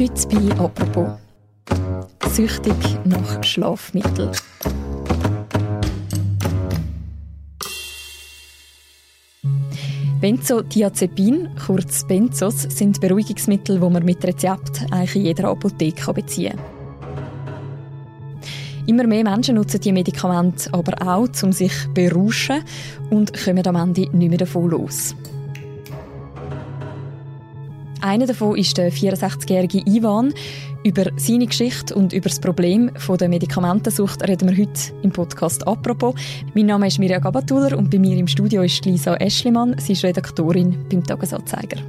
Heute bei «Apropos» süchtig nach Schlafmitteln. Benzodiazepin, kurz Benzos, sind Beruhigungsmittel, die man mit Rezept eigentlich in jeder Apotheke beziehen kann. Immer mehr Menschen nutzen die Medikamente aber auch, um sich zu berauschen und kommen am Ende nicht mehr davon los. Einer davon ist der 64-jährige Ivan. Über seine Geschichte und über das Problem der Medikamentensucht reden wir heute im Podcast «Apropos». Mein Name ist Mirja Gabatuller und bei mir im Studio ist Lisa Eschlimann. Sie ist Redaktorin beim «Tagesanzeiger».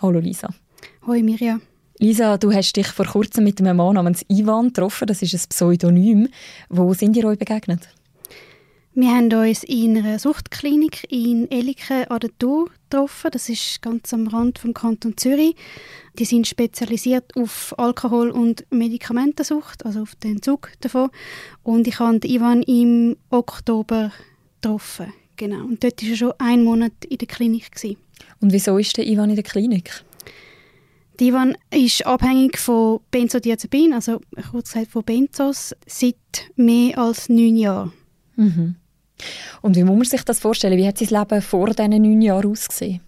Hallo Lisa. Hallo Mirja. Lisa, du hast dich vor kurzem mit einem Mann namens Ivan getroffen. Das ist ein Pseudonym. Wo sind ihr euch begegnet? Wir haben uns in einer Suchtklinik in Eliken an der Tour getroffen. Das ist ganz am Rand vom Kanton Zürich. Die sind spezialisiert auf Alkohol- und Medikamentensucht, also auf den Entzug davon. Und ich habe Ivan im Oktober getroffen. Genau. Und dort war er schon einen Monat in der Klinik. Gewesen. Und wieso ist der Ivan in der Klinik? Die Ivan ist abhängig von Benzodiazepin, also kurz gesagt von Benzos, seit mehr als neun Jahren. Mhm. Und wie muss man sich das vorstellen? Wie hat sein Leben vor diesen neun Jahren ausgesehen?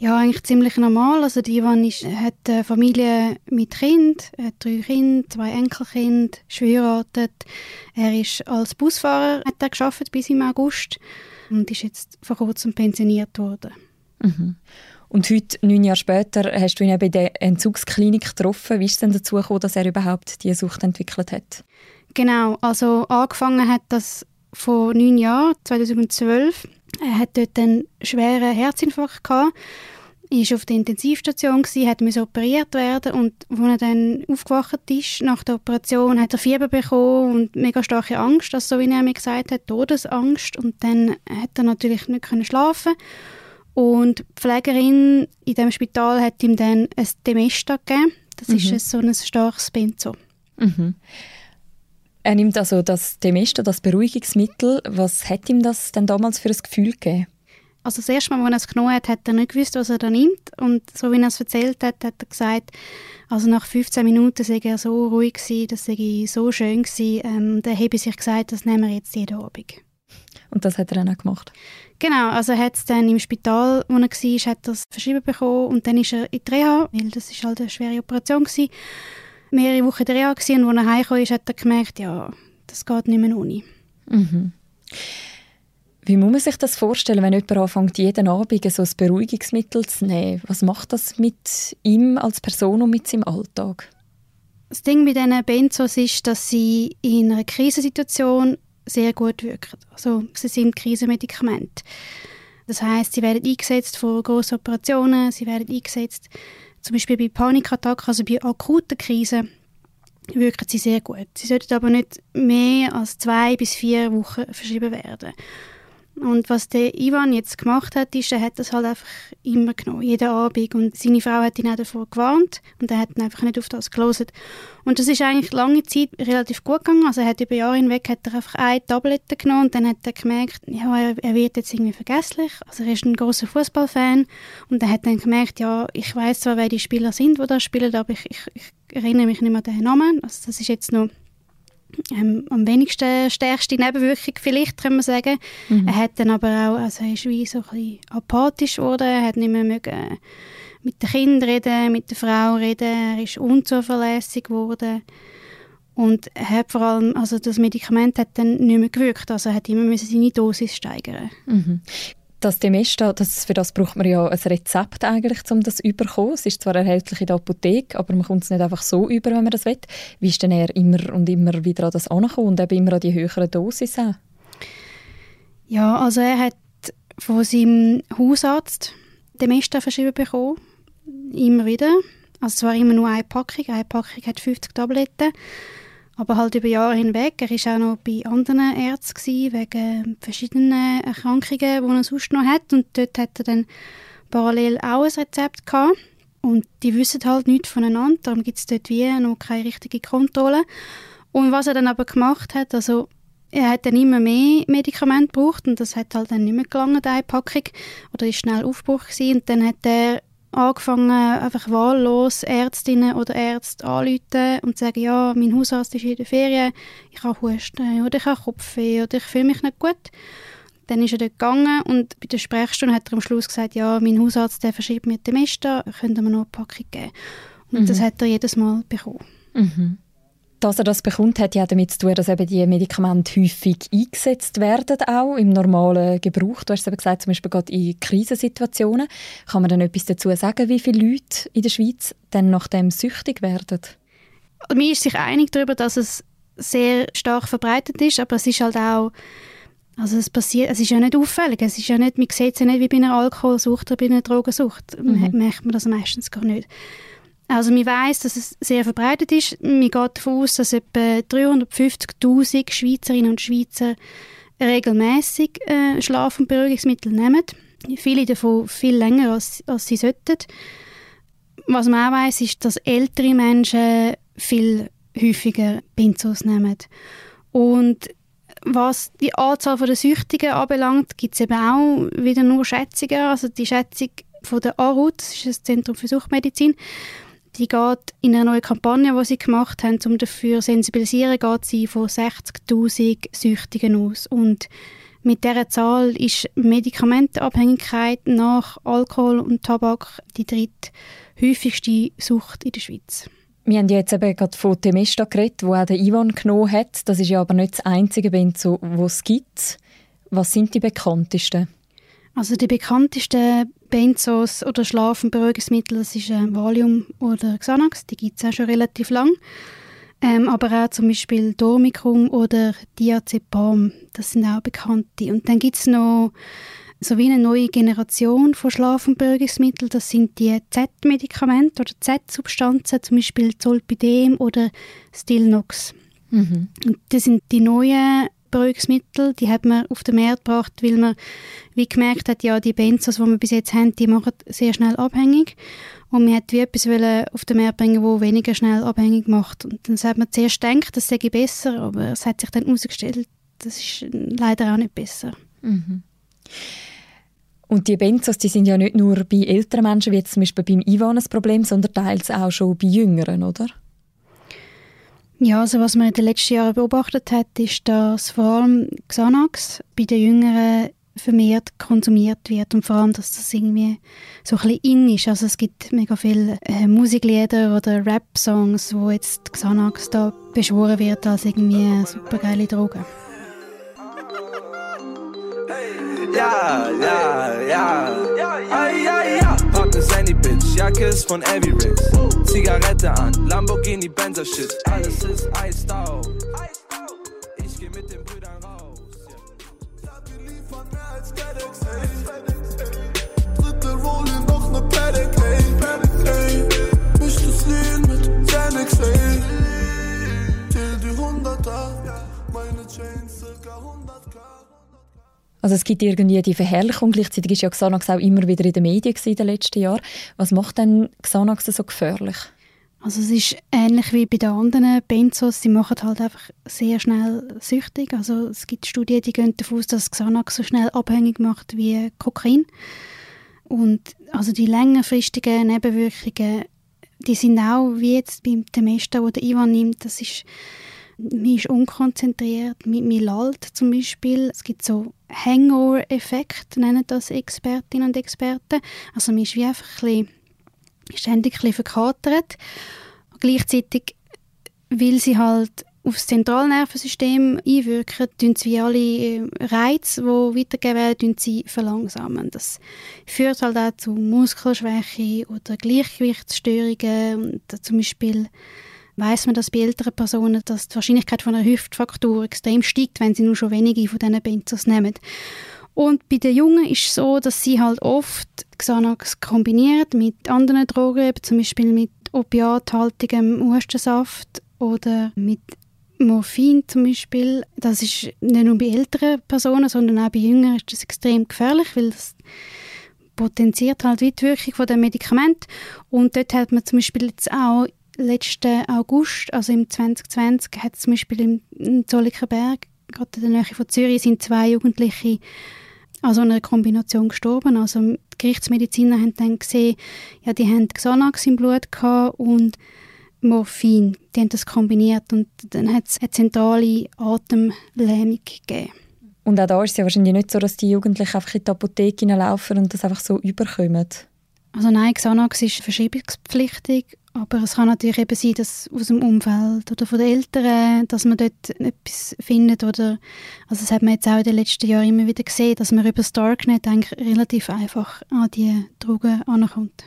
Ja, eigentlich ziemlich normal. Also die Ivan ist, hat eine Familie mit Kind, er hat drei Kinder, zwei Enkelkinder, ist verheiratet. Er ist als Busfahrer hat er geschafft bis im August und ist jetzt vor kurzem pensioniert worden. Mhm. Und heute, neun Jahre später, hast du ihn bei der Entzugsklinik getroffen. Wie ist es denn dazu gekommen, dass er überhaupt diese Sucht entwickelt hat? Genau, also angefangen hat das vor neun Jahren, 2012. Er hat dort einen schweren Herzinfarkt gehabt, ist auf der Intensivstation hat müssen operiert werden und als er dann aufgewacht ist nach der Operation, hat er Fieber bekommen und mega starke Angst, also so wie er mir gesagt hat, Todesangst und dann hat er natürlich nicht können schlafen und die Pflegerin in dem Spital hat ihm dann ein Demesta gegeben. Das mhm. ist so ein starkes Benzo. Mhm. Er nimmt also das Demesta, das Beruhigungsmittel. Was hat ihm das denn damals für ein Gefühl gegeben? Also das erste Mal, als er es genommen hat, hat er nicht gewusst, was er da nimmt. Und so wie er es erzählt hat, hat er gesagt, also nach 15 Minuten sei er so ruhig gewesen, das sei so schön gewesen. Ähm, dann habe sich gesagt, das nehmen wir jetzt jeden Abend. Und das hat er dann auch gemacht? Genau, also er hat es dann im Spital, wo er war, hat er es verschrieben bekommen und dann ist er in die Reha, weil das ist halt eine schwere Operation gewesen mehrere Wochen in der Reha und als er heimgekommen ist, hat er gemerkt, ja, das geht nicht mehr ohne. Mhm. Wie muss man sich das vorstellen, wenn jemand anfängt, jeden Abend so ein Beruhigungsmittel zu nehmen? Was macht das mit ihm als Person und mit seinem Alltag? Das Ding mit diesen Benzos ist, dass sie in einer Krisensituation sehr gut wirken. Also sie sind Krisenmedikamente. Das heißt, sie werden eingesetzt vor grossen Operationen, sie werden eingesetzt zum Beispiel bei Panikattacken, also bei akuten Krisen, wirken sie sehr gut. Sie sollten aber nicht mehr als zwei bis vier Wochen verschrieben werden. Und was der Ivan jetzt gemacht hat, ist, er hat das halt einfach immer genommen, jeden Abend. Und seine Frau hat ihn auch davor gewarnt und er hat ihn einfach nicht auf das gelesen. Und das ist eigentlich lange Zeit relativ gut gegangen. Also er hat über Jahre hinweg hat er einfach eine Tablette genommen und dann hat er gemerkt, ja, er, wird jetzt irgendwie vergesslich. Also er ist ein großer Fußballfan und er hat dann gemerkt, ja, ich weiß zwar, wer die Spieler sind, die da spielen, aber ich, ich, ich erinnere mich nicht mehr an den Namen. Also das ist jetzt noch ähm, am wenigsten stärkste Nebenwirkung vielleicht, kann man sagen. Mhm. Er hat dann aber auch, also er ist wie so ein bisschen apathisch geworden, er hat nicht mehr mögen mit den Kindern reden, mit der Frau reden, er ist unzuverlässig geworden und er hat vor allem, also das Medikament hat dann nicht mehr gewirkt, also er hat immer seine Dosis steigern. Mhm. Das Demesta, das, für das braucht man ja ein Rezept eigentlich, um das zu bekommen. Es ist zwar erhältlich in der Apotheke, aber man kommt es nicht einfach so über, wenn man das will. Wie ist denn er immer und immer wieder an das angekommen und eben immer an die höheren Dosis auch? Ja, also er hat von seinem Hausarzt Demesta verschrieben bekommen. Immer wieder. Also zwar immer nur eine Packung. Eine Packung hat 50 Tabletten. Aber halt über Jahre hinweg. Er war auch noch bei anderen Ärzten wegen verschiedenen Erkrankungen, die er sonst noch hat. Und dort hat er dann parallel auch ein Rezept gehabt. Und die wissen halt nichts voneinander. Darum gibt es dort wie noch keine richtige Kontrolle. Und was er dann aber gemacht hat, also er hat dann immer mehr Medikamente gebraucht und das hat halt dann nicht mehr gelangen, die Packung, oder ist schnell Aufbruch gewesen. und dann hat er angefangen, einfach wahllos Ärztinnen oder Ärzte anzurufen und zu sagen, ja, mein Hausarzt ist in der Ferien, ich habe Husten oder ich habe Kopfweh oder ich fühle mich nicht gut. Dann ist er dort gegangen und bei der Sprechstunde hat er am Schluss gesagt, ja, mein Hausarzt der verschreibt mir Temesta, könnt ihr mir noch eine Packung geben. Und mhm. das hat er jedes Mal bekommen. Mhm. Dass er das bekommt, hat ja damit zu tun, dass eben die Medikamente häufig eingesetzt werden, auch im normalen Gebrauch. Du hast es eben gesagt, zum Beispiel gerade in Krisensituationen. Kann man dann etwas dazu sagen, wie viele Leute in der Schweiz dann nach dem süchtig werden? Man ist sich einig darüber, dass es sehr stark verbreitet ist, aber es ist halt auch also es passiert, es ist ja nicht auffällig, es ist ja nicht, man sieht es ja nicht wie bei einer Alkoholsucht oder bei einer Drogensucht, mhm. merkt man das meistens gar nicht. Also man weiß, dass es sehr verbreitet ist. Man geht davon aus, dass etwa 350'000 Schweizerinnen und Schweizer regelmäßig äh, Schlaf- und Beruhigungsmittel nehmen. Viele davon viel länger, als, als sie sollten. Was man auch weiß, ist, dass ältere Menschen viel häufiger Benzos nehmen. Und was die Anzahl der Süchtigen anbelangt, gibt es eben auch wieder nur Schätzungen. Also die Schätzung von der ARUT, das ist das Zentrum für Suchtmedizin, die geht in einer neuen Kampagne, die sie gemacht haben, um dafür zu sensibilisieren, geht sie von 60'000 Süchtigen aus. Und mit dieser Zahl ist Medikamentenabhängigkeit nach Alkohol und Tabak die dritthäufigste Sucht in der Schweiz. Wir haben jetzt eben gerade von Temesta geredet, wo auch der Ivan genommen hat. Das ist ja aber nicht das einzige Benzo, das es gibt. Was sind die bekanntesten? Also die bekanntesten Benzos oder Schlafenberuhigungsmittel, das ist äh, Valium oder Xanax, die gibt es auch schon relativ lang. Ähm, aber auch zum Beispiel Dormicum oder Diazepam, das sind auch bekannte. Und dann gibt es noch so wie eine neue Generation von Schlafenberuhigungsmitteln. Das sind die Z-Medikamente oder Z-Substanzen, zum Beispiel Zolpidem oder Stilnox. Mhm. Und das sind die neuen Beruhigungsmittel, die hat man auf den Markt gebracht, weil man wie gemerkt hat, ja, die Benzos, die wir bis jetzt haben, die machen sehr schnell abhängig. Und man wie etwas auf den Markt bringen, wo weniger schnell abhängig macht. Und dann hat man zuerst gedacht, das sei besser, aber es hat sich dann herausgestellt, das ist leider auch nicht besser. Mhm. Und die Benzos, die sind ja nicht nur bei älteren Menschen, wie zum Beispiel beim Ivan ein Problem, sondern teils auch schon bei Jüngeren, oder? Ja, also was man in den letzten Jahren beobachtet hat, ist, dass vor allem Xanax bei den Jüngeren vermehrt konsumiert wird und vor allem, dass das irgendwie so ein bisschen in ist. Also es gibt mega viele äh, Musiklieder oder Rap-Songs, wo jetzt Xanax da beschworen wird als irgendwie eine supergeile Droge. Ja, ja, ja. Ja, ja, ja. Pack ne Sandy Bitch, Jacke ist von Avi Riggs. Zigarette an, Lamborghini, Benzer Shit. Alles ist iced out. Ich geh mit den Brüdern raus. Dritte Rolling, noch ne Paddock, ey. ey. Misch das Lean mit Xanax, ey. Till die Hunderter, meine Chains circa 100k. Also es gibt irgendwie die Verherrlichung, gleichzeitig ist ja Xanax auch immer wieder in den Medien in den letzten Jahren. Was macht denn Xanax so gefährlich? Also es ist ähnlich wie bei den anderen Benzos, sie machen halt einfach sehr schnell süchtig. Also es gibt Studien, die gehen davon aus, dass Xanax so schnell abhängig macht wie Kokain. Und also die längerfristigen Nebenwirkungen, die sind auch wie jetzt beim Temesta, wo der Ivan nimmt, das ist man ist unkonzentriert, man, man lallt zum Beispiel. Es gibt so Hangover-Effekt, nennen das Expertinnen und Experten. Also man ist wie einfach ein bisschen, ständig ein verkatert. Gleichzeitig, weil sie halt aufs Zentralnervensystem einwirken, tun sie alle äh, Reize, die weitergegeben werden, sie verlangsamen. Das führt halt auch zu Muskelschwäche oder Gleichgewichtsstörungen. Und zum Beispiel weiß man, dass bei älteren Personen dass die Wahrscheinlichkeit von einer Hüftfraktur extrem steigt, wenn sie nur schon wenige von diesen Benzos nehmen. Und bei den Jungen ist es so, dass sie halt oft Xanax kombinieren mit anderen Drogen, zum Beispiel mit opiathaltigem Hustensaft oder mit Morphin zum Beispiel. Das ist nicht nur bei älteren Personen, sondern auch bei Jüngeren ist das extrem gefährlich, weil das potenziert halt die Wirkung von dem Medikament. Und dort hat man zum Beispiel jetzt auch letzten August, also im 2020, hat zum Beispiel im Zollikerberg gerade in der Nähe von Zürich sind zwei Jugendliche an so einer Kombination gestorben. Also die Gerichtsmediziner haben dann gesehen, ja, die haben Xanax im Blut gehabt und Morphin. Die haben das kombiniert und dann hat es eine zentrale Atemlähmung gegeben. Und auch da ist es ja wahrscheinlich nicht so, dass die Jugendlichen einfach in die Apotheke laufen und das einfach so überkommen. Also nein, Xanax ist verschreibungspflichtig, aber es kann natürlich eben sein, dass aus dem Umfeld oder von den Eltern, dass man dort etwas findet oder, also das hat man jetzt auch in den letzten Jahren immer wieder gesehen, dass man über das Darknet eigentlich relativ einfach an die Drogen ankommt.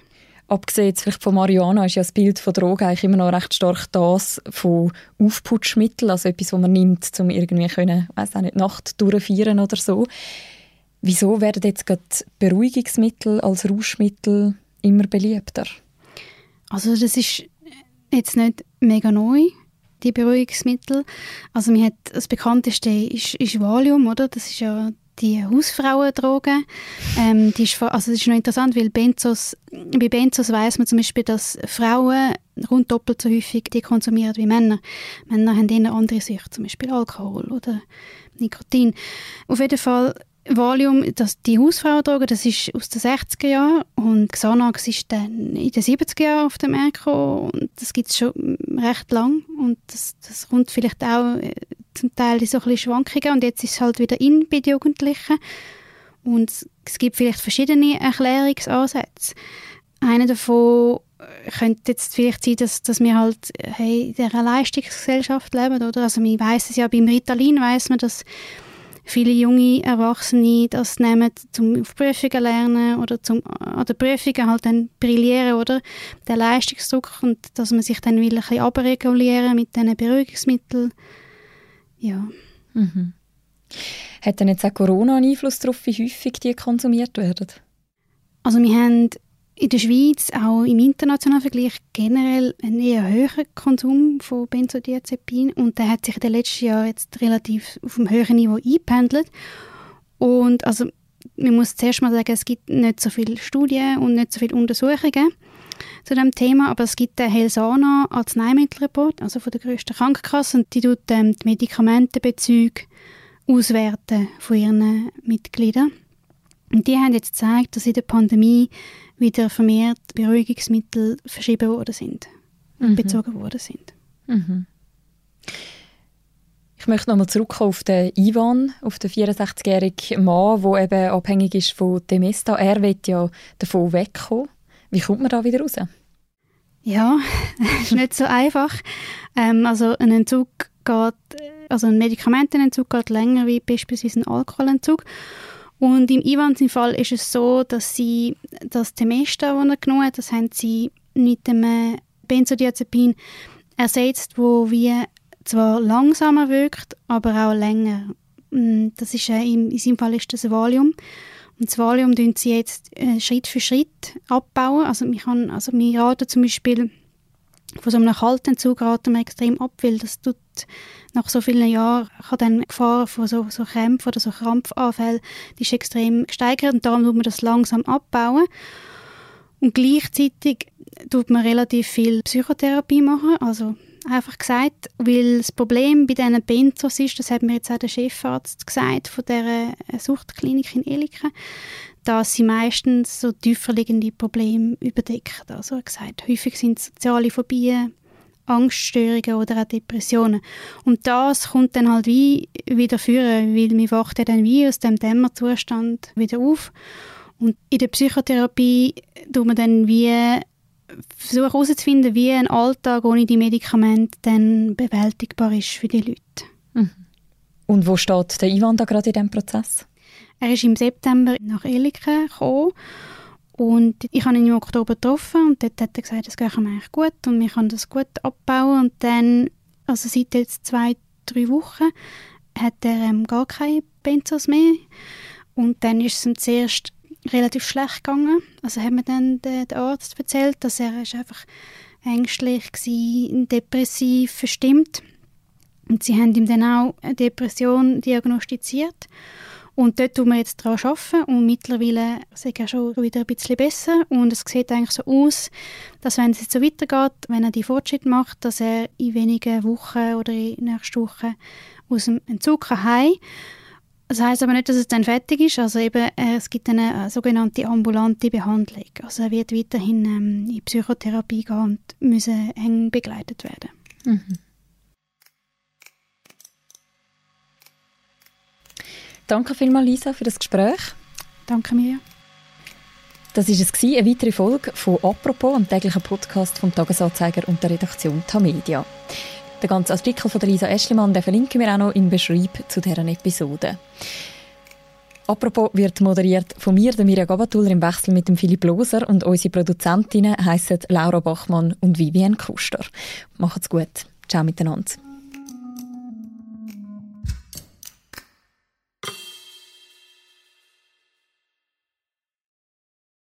Abgesehen vielleicht von Marihuana ist ja das Bild von Drogen eigentlich immer noch recht stark das von Aufputschmitteln, also etwas, was man nimmt, um irgendwie können, weiß auch nicht, Nacht durchfeiern oder so. Wieso werden jetzt gerade Beruhigungsmittel als Rauschmittel immer beliebter? Also das ist jetzt nicht mega neu, die Beruhigungsmittel. Also mir hat das bekannteste ist, ist Valium, oder? Das ist ja die Hausfrauendroge. Ähm, die ist, also das ist noch interessant, weil Benzos, bei Benzos weiß man zum Beispiel, dass Frauen rund doppelt so häufig die konsumieren wie Männer. Männer haben eher andere Süchte, zum Beispiel Alkohol oder Nikotin. Auf jeden Fall Valium, das, die Hausfrauendroge, das ist aus den 60er Jahren und Xanax ist dann in den 70er Jahren auf dem Markt gekommen und das gibt es schon recht lang und das, das kommt vielleicht auch äh, zum Teil so ein Schwankungen und jetzt ist es halt wieder in bei den Jugendlichen und es gibt vielleicht verschiedene Erklärungsansätze. Einer davon könnte jetzt vielleicht sein, dass, dass wir halt hey, in dieser Leistungsgesellschaft leben, oder? Also man weiss es ja, beim Ritalin weiß man, dass viele junge Erwachsene das nehmen, zum auf Prüfungen lernen oder zum an den Prüfungen halt dann brillieren, oder? Der Leistungsdruck und dass man sich dann will ein bisschen abregulieren mit diesen Beruhigungsmitteln. Ja. Mhm. Hat denn jetzt auch Corona einen Einfluss darauf, wie häufig die konsumiert werden? Also wir haben in der Schweiz, auch im internationalen Vergleich, generell einen eher höheren Konsum von Benzodiazepin und der hat sich in den letzten Jahren jetzt relativ auf einem höheren Niveau eingependelt. Und also man muss zuerst mal sagen, es gibt nicht so viele Studien und nicht so viele Untersuchungen zu dem Thema, aber es gibt den Helsana Arzneimittelreport, also von der grössten Krankenkasse, und die tut ähm, die Medikamentenbezüge auswerten von ihren Mitgliedern. Und die haben jetzt gezeigt, dass in der Pandemie wieder vermehrt Beruhigungsmittel verschrieben worden sind, mhm. bezogen worden sind. Mhm. Ich möchte nochmal zurückkommen auf den Ivan, auf den 64-jährigen Mann, der eben abhängig ist von Demesta. Er will ja davon wegkommen. Wie kommt man da wieder raus? Ja, ist nicht so einfach. Ähm, also ein Entzug geht, also ein Medikamentenentzug geht länger wie beispielsweise ein Alkoholentzug. Und im Ivans Fall ist es so, dass sie das Temesta, das er genommen hat, das haben sie mit dem Benzodiazepin ersetzt, wo wie zwar langsamer wirkt, aber auch länger. Mm, das ist, äh, in, in seinem Fall ist das Valium. Und das Valium tun sie jetzt äh, Schritt für Schritt abbauen. Also, wir, kann, also wir raten zum Beispiel von so einem Kaltentzug raten wir extrem ab, weil das tut nach so vielen Jahren kann dann die Gefahr von so, so Krämpfen oder so Krampfanfällen, die ist extrem gesteigert und darum muss man das langsam abbauen. Und gleichzeitig tut man relativ viel Psychotherapie machen, also einfach gesagt, weil das Problem bei diesen Benzos ist, das hat mir jetzt auch der Chefarzt gesagt von der Suchtklinik in Eliken, dass sie meistens so tiefer liegende Probleme überdecken. Also er gesagt, häufig sind soziale Phobien, Angststörungen oder auch Depressionen. Und das kommt dann halt wie wieder führen, weil man wacht ja dann wie aus dem Dämmerzustand wieder auf. Und in der Psychotherapie tut man dann wie versuchen herauszufinden, wie ein Alltag ohne die Medikamente dann bewältigbar ist für die Leute. Mhm. Und wo steht der Ivan da gerade in diesem Prozess? Er ist im September nach Eliken gekommen und ich habe ihn im Oktober getroffen und dort hat er gesagt, es geht ihm eigentlich gut und wir können das gut abbauen. Und dann, also seit jetzt zwei, drei Wochen, hat er ähm, gar keine Benzos mehr. Und dann ist es ihm zuerst relativ schlecht gegangen. Also hat mir dann der, der Arzt erzählt, dass er ist einfach ängstlich war, depressiv, verstimmt. Und sie haben ihm dann auch eine Depression diagnostiziert. Und dort tun wir jetzt daran arbeiten und mittlerweile ist er schon wieder ein bisschen besser und es sieht eigentlich so aus, dass wenn es jetzt so weitergeht, wenn er die Fortschritte macht, dass er in wenigen Wochen oder in nächsten Wochen aus dem Entzug heim. Das heißt aber nicht, dass es dann fertig ist. Also eben, äh, es gibt eine äh, sogenannte ambulante Behandlung. Also er wird weiterhin ähm, in Psychotherapie gehen und müssen eng begleitet werden. Mhm. Danke vielmals, Lisa, für das Gespräch. Danke mir. Das war es, eine weitere Folge von «Apropos», einem täglichen Podcast vom Tagesanzeiger und der Redaktion Tamedia. Den ganzen Artikel von Lisa Eschlimann verlinken wir auch noch im Beschreib zu deren Episode. Apropos wird moderiert von mir, der Mirja Gabatuller, im Wechsel mit dem Philipp Loser und unsere Produzentinnen heissen Laura Bachmann und Vivienne Kuster. Macht's gut. Ciao miteinander.